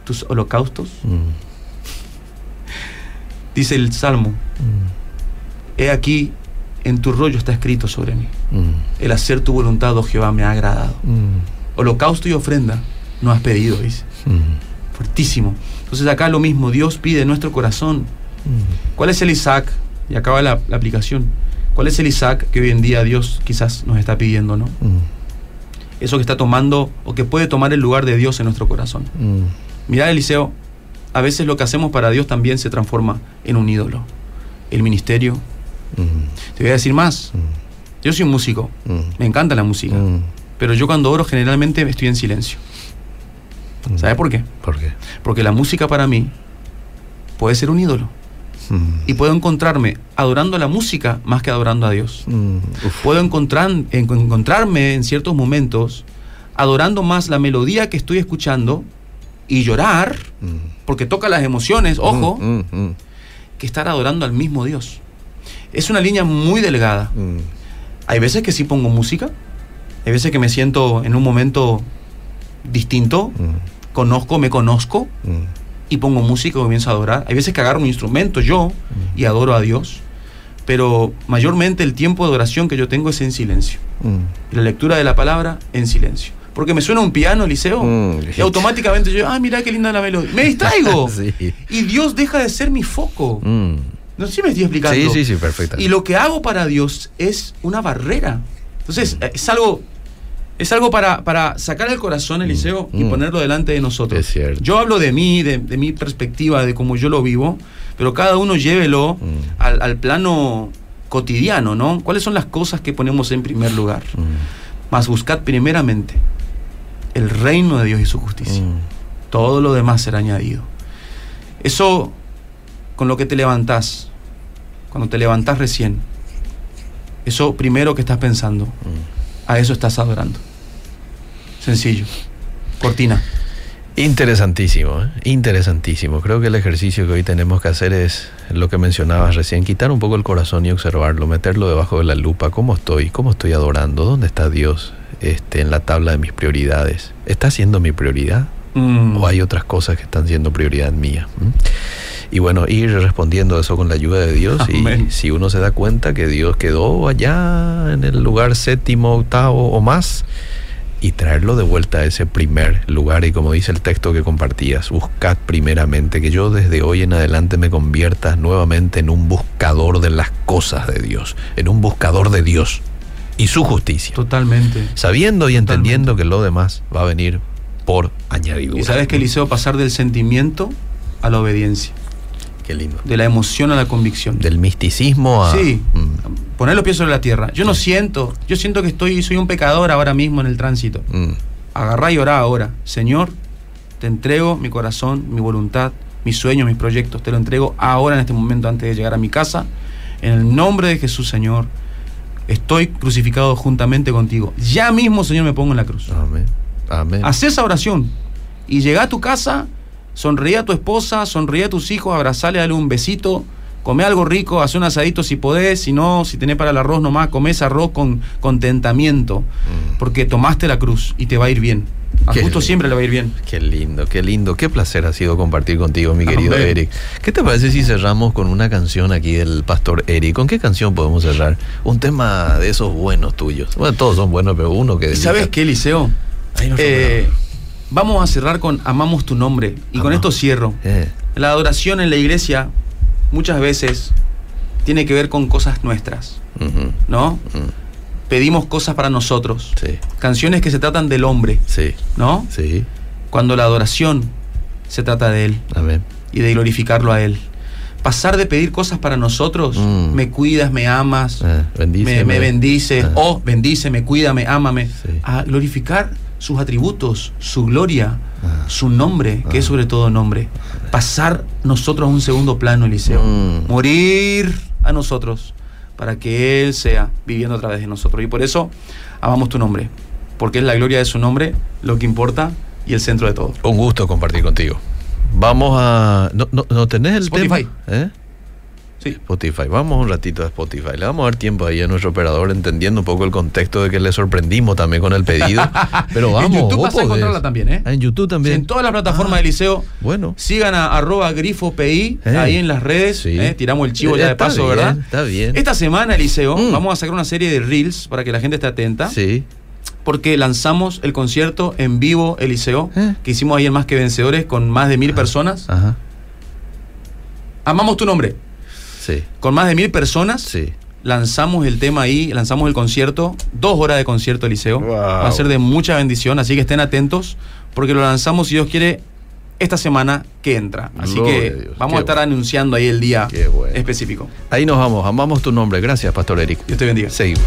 tus holocaustos. Mm. Dice el Salmo, Mm. he aquí, en tu rollo está escrito sobre mí. Mm. El hacer tu voluntad, oh Jehová, me ha agradado. Holocausto y ofrenda no has pedido, dice. Fuertísimo. Entonces acá lo mismo, Dios pide en nuestro corazón. ¿Cuál es el Isaac? Y acaba la, la aplicación. ¿Cuál es el Isaac que hoy en día Dios quizás nos está pidiendo, no? Eso que está tomando o que puede tomar el lugar de Dios en nuestro corazón. Mm. Mirá, Eliseo, a veces lo que hacemos para Dios también se transforma en un ídolo. El ministerio. Mm. Te voy a decir más. Mm. Yo soy un músico. Mm. Me encanta la música. Pero yo cuando oro generalmente estoy en silencio. ¿Sabes por qué? ¿Por qué? Porque la música para mí puede ser un ídolo. Y puedo encontrarme adorando la música más que adorando a Dios. Puedo encontrar, en- encontrarme en ciertos momentos adorando más la melodía que estoy escuchando y llorar, Mm. porque toca las emociones, ojo, Mm. Mm. que estar adorando al mismo Dios. Es una línea muy delgada. Mm. Hay veces que sí pongo música, hay veces que me siento en un momento distinto, Mm. conozco, me conozco Mm. y pongo música y comienzo a adorar. Hay veces que agarro un instrumento yo y adoro a Dios, pero mayormente el tiempo de adoración que yo tengo es en silencio. Mm. La lectura de la palabra en silencio. Porque me suena un piano, Liceo, Mm. y automáticamente yo, ah, mira qué linda la melodía. Me distraigo. Sí. Y Dios deja de ser mi foco. Mm. No sé si me estoy explicando. Sí, sí, sí, perfecto. Y lo que hago para Dios es una barrera. Entonces, eh, es algo, es algo para, para sacar el corazón, Eliseo, y Mm. ponerlo delante de nosotros. Es cierto. Yo hablo de mí, de, de mi perspectiva, de cómo yo lo vivo, pero cada uno llévelo Mm. al, al plano cotidiano, ¿no? ¿Cuáles son las cosas que ponemos en primer lugar? Mm. Mas buscad primeramente el reino de Dios y su justicia. Mm. Todo lo demás será añadido. Eso con lo que te levantás, cuando te levantás recién, eso primero que estás pensando, Mm. a eso estás adorando. Sencillo. cortina. Interesantísimo, ¿eh? interesantísimo. Creo que el ejercicio que hoy tenemos que hacer es lo que mencionabas recién, quitar un poco el corazón y observarlo, meterlo debajo de la lupa. ¿Cómo estoy? ¿Cómo estoy adorando? ¿Dónde está Dios este, en la tabla de mis prioridades? ¿Está siendo mi prioridad? Mm. ¿O hay otras cosas que están siendo prioridad mía? ¿Mm? Y bueno, ir respondiendo a eso con la ayuda de Dios. Amén. Y si uno se da cuenta que Dios quedó allá en el lugar séptimo, octavo o más, y traerlo de vuelta a ese primer lugar. Y como dice el texto que compartías, buscad primeramente que yo desde hoy en adelante me convierta nuevamente en un buscador de las cosas de Dios, en un buscador de Dios y su justicia. Totalmente. Sabiendo y entendiendo que lo demás va a venir por añadidura. Y sabes que Eliseo pasar del sentimiento a la obediencia, Qué lindo. de la emoción a la convicción. Del misticismo a... Sí, Mm, poner los pies sobre la tierra. Yo no siento, yo siento que estoy, soy un pecador ahora mismo en el tránsito. mm. Agarrá y orá ahora. Señor, te entrego mi corazón, mi voluntad, mis sueños, mis proyectos. Te lo entrego ahora en este momento antes de llegar a mi casa. En el nombre de Jesús, Señor, estoy crucificado juntamente contigo. Ya mismo, Señor, me pongo en la cruz. Amén. Amén. Haz esa oración y llega a tu casa, sonríe a tu esposa, sonríe a tus hijos, abrazale, dale un besito, come algo rico, haz un asadito si podés, si no, si tenés para el arroz nomás, come ese arroz con contentamiento, Mm. porque tomaste la cruz y te va a ir bien. A Qué justo lindo. siempre le va a ir bien. Qué lindo, qué lindo, qué placer ha sido compartir contigo, mi querido Amén. Eric. ¿Qué te parece si cerramos con una canción aquí del pastor Eric? ¿Con qué canción podemos cerrar? Un tema de esos buenos tuyos. Bueno, todos son buenos, pero uno que... ¿Y ¿Sabes qué, nos Eh, vamos a cerrar con Amamos tu nombre. Y con esto cierro. Eh, La adoración en la iglesia muchas veces tiene que ver con cosas nuestras, ujú, ¿no? Pedimos cosas para nosotros. sí, Canciones que se tratan del hombre, sí, ¿no? sí. Cuando la adoración se trata de Él Amén. y de glorificarlo a Él. Pasar de pedir cosas para nosotros, Mm. me cuidas, me amas, Eh, me, me bendices, Ah. o bendíceme, cuídame, ámame, Sí. a glorificar sus atributos, su gloria, Ah. su nombre, que es Ah. sobre todo nombre. Pasar nosotros a un segundo plano, Eliseo. Mm. Morir a nosotros para que Él sea viviendo a través de nosotros. Y por eso amamos tu nombre, porque es la gloria de su nombre lo que importa y el centro de todo. Un gusto compartir contigo. Vamos a... ¿No, no, no tenés el Spotify. tema? ¿Eh? Sí. Spotify. Vamos un ratito a Spotify. Le vamos a dar tiempo ahí a nuestro operador entendiendo un poco el contexto de que le sorprendimos también con el pedido. Pero vamos. en YouTube vas a encontrarla podés. también, ¿eh? Ah, en YouTube Sí, también. en todas las plataformas Ah, de Eliseo. Bueno. Sigan a arroba grifo PI Eh, ahí en las redes. sí. eh, tiramos el chivo Eh, ya de está paso, bien, ¿verdad? está bien. Esta semana, Eliseo, Mm. vamos a sacar una serie de reels para que la gente esté atenta. Sí. Porque lanzamos el concierto en vivo, Eliseo, Eh. que hicimos ahí en Más que Vencedores con más de mil personas. Ajá. Amamos tu nombre. Sí. Con más de mil personas. Sí. Lanzamos el tema ahí, lanzamos el concierto, dos horas de concierto, Eliseo. Wow. Va a ser de mucha bendición, así que estén atentos, porque lo lanzamos, si Dios quiere, esta semana que entra. Así Gloria que Dios. vamos Qué a estar bueno. anunciando ahí el día bueno. específico. Ahí nos vamos. Amamos tu nombre. Gracias, Pastor Eric. Dios te bendiga. Seguimos.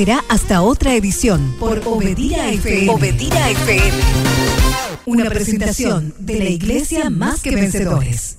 Será hasta otra edición por Obedira FM. FM. Una presentación de la Iglesia Más que Vencedores.